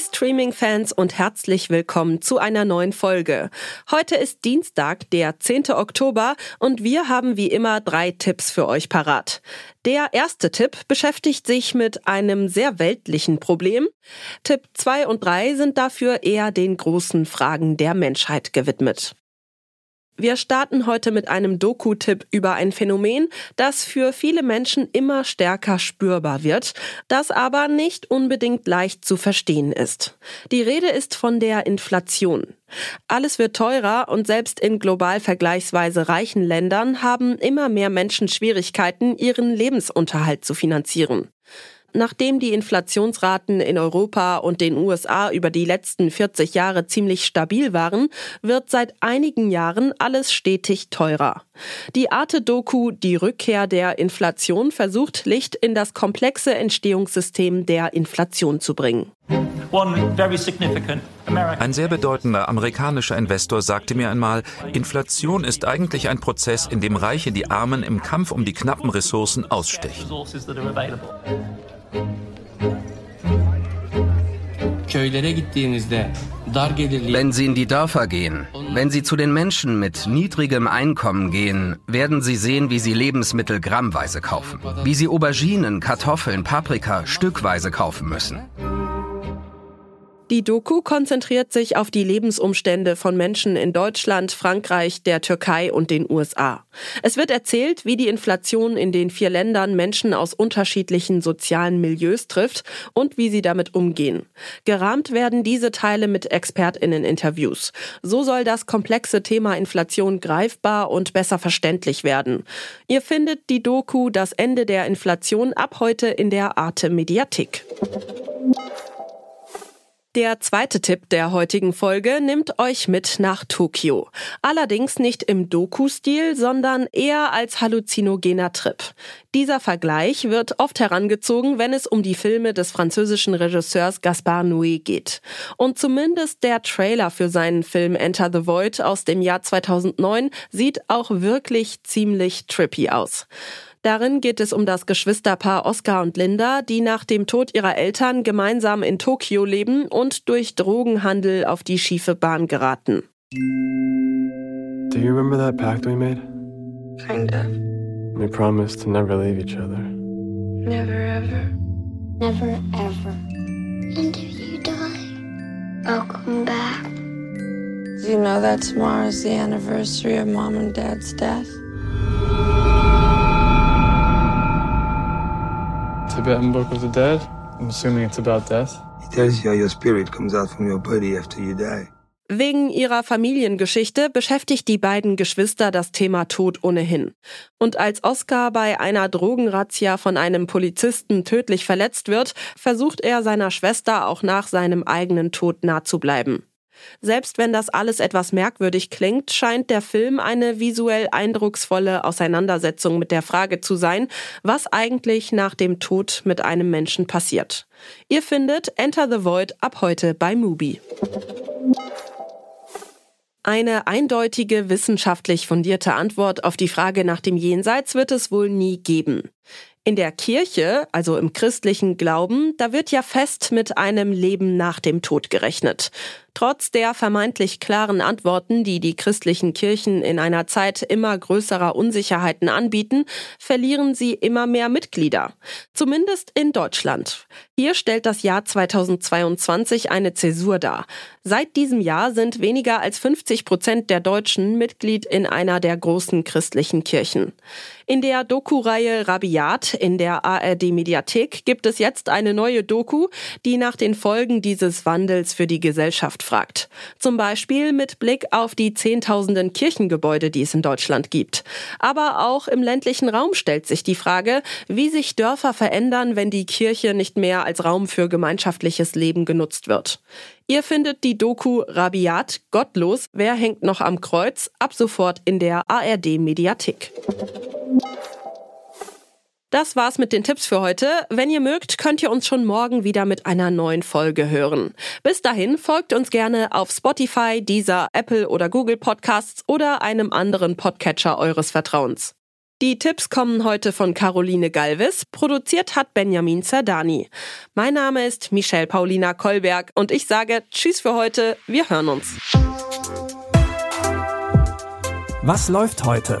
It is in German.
Streaming-Fans und herzlich willkommen zu einer neuen Folge. Heute ist Dienstag, der 10. Oktober und wir haben wie immer drei Tipps für euch parat. Der erste Tipp beschäftigt sich mit einem sehr weltlichen Problem. Tipp 2 und 3 sind dafür eher den großen Fragen der Menschheit gewidmet. Wir starten heute mit einem Doku-Tipp über ein Phänomen, das für viele Menschen immer stärker spürbar wird, das aber nicht unbedingt leicht zu verstehen ist. Die Rede ist von der Inflation. Alles wird teurer und selbst in global vergleichsweise reichen Ländern haben immer mehr Menschen Schwierigkeiten, ihren Lebensunterhalt zu finanzieren. Nachdem die Inflationsraten in Europa und den USA über die letzten 40 Jahre ziemlich stabil waren, wird seit einigen Jahren alles stetig teurer. Die Arte-Doku Die Rückkehr der Inflation versucht Licht in das komplexe Entstehungssystem der Inflation zu bringen. Ein sehr bedeutender amerikanischer Investor sagte mir einmal, Inflation ist eigentlich ein Prozess, in dem Reiche die Armen im Kampf um die knappen Ressourcen ausstechen. Wenn Sie in die Dörfer gehen, wenn Sie zu den Menschen mit niedrigem Einkommen gehen, werden Sie sehen, wie sie Lebensmittel grammweise kaufen, wie sie Auberginen, Kartoffeln, Paprika stückweise kaufen müssen. Die Doku konzentriert sich auf die Lebensumstände von Menschen in Deutschland, Frankreich, der Türkei und den USA. Es wird erzählt, wie die Inflation in den vier Ländern Menschen aus unterschiedlichen sozialen Milieus trifft und wie sie damit umgehen. Gerahmt werden diese Teile mit Expertinnen-Interviews. So soll das komplexe Thema Inflation greifbar und besser verständlich werden. Ihr findet die Doku Das Ende der Inflation ab heute in der Arte Mediathek. Der zweite Tipp der heutigen Folge nimmt euch mit nach Tokio. Allerdings nicht im Doku-Stil, sondern eher als halluzinogener Trip. Dieser Vergleich wird oft herangezogen, wenn es um die Filme des französischen Regisseurs Gaspard Noé geht. Und zumindest der Trailer für seinen Film Enter the Void aus dem Jahr 2009 sieht auch wirklich ziemlich trippy aus. Darin geht es um das Geschwisterpaar Oscar und Linda, die nach dem Tod ihrer Eltern gemeinsam in Tokio leben und durch Drogenhandel auf die schiefe Bahn geraten. Do you remember that pact we made? Kinda. We promised to never leave each other. Never ever. Never ever. And if you die, I'll come back. Do you know that tomorrow is the anniversary of mom and dad's death? Tibetan Book of the Dead? I'm assuming it's about death. It tells you how your spirit comes out from your body after you die. Wegen ihrer Familiengeschichte beschäftigt die beiden Geschwister das Thema Tod ohnehin. Und als Oscar bei einer Drogenrazzia von einem Polizisten tödlich verletzt wird, versucht er seiner Schwester auch nach seinem eigenen Tod nah zu bleiben. Selbst wenn das alles etwas merkwürdig klingt, scheint der Film eine visuell eindrucksvolle Auseinandersetzung mit der Frage zu sein, was eigentlich nach dem Tod mit einem Menschen passiert. Ihr findet Enter the Void ab heute bei Mubi. Eine eindeutige, wissenschaftlich fundierte Antwort auf die Frage nach dem Jenseits wird es wohl nie geben. In der Kirche, also im christlichen Glauben, da wird ja fest mit einem Leben nach dem Tod gerechnet. Trotz der vermeintlich klaren Antworten, die die christlichen Kirchen in einer Zeit immer größerer Unsicherheiten anbieten, verlieren sie immer mehr Mitglieder. Zumindest in Deutschland. Hier stellt das Jahr 2022 eine Zäsur dar. Seit diesem Jahr sind weniger als 50 Prozent der Deutschen Mitglied in einer der großen christlichen Kirchen. In der Doku-Reihe Rabiat in der ARD Mediathek gibt es jetzt eine neue Doku, die nach den Folgen dieses Wandels für die Gesellschaft fragt. Zum Beispiel mit Blick auf die Zehntausenden Kirchengebäude, die es in Deutschland gibt. Aber auch im ländlichen Raum stellt sich die Frage, wie sich Dörfer verändern, wenn die Kirche nicht mehr als Raum für gemeinschaftliches Leben genutzt wird. Ihr findet die Doku Rabiat, Gottlos, wer hängt noch am Kreuz, ab sofort in der ARD Mediathek. Das war's mit den Tipps für heute. Wenn ihr mögt, könnt ihr uns schon morgen wieder mit einer neuen Folge hören. Bis dahin folgt uns gerne auf Spotify, Deezer, Apple oder Google Podcasts oder einem anderen Podcatcher eures Vertrauens. Die Tipps kommen heute von Caroline Galvis, produziert hat Benjamin Zerdani. Mein Name ist Michelle Paulina Kolberg und ich sage Tschüss für heute, wir hören uns. Was läuft heute?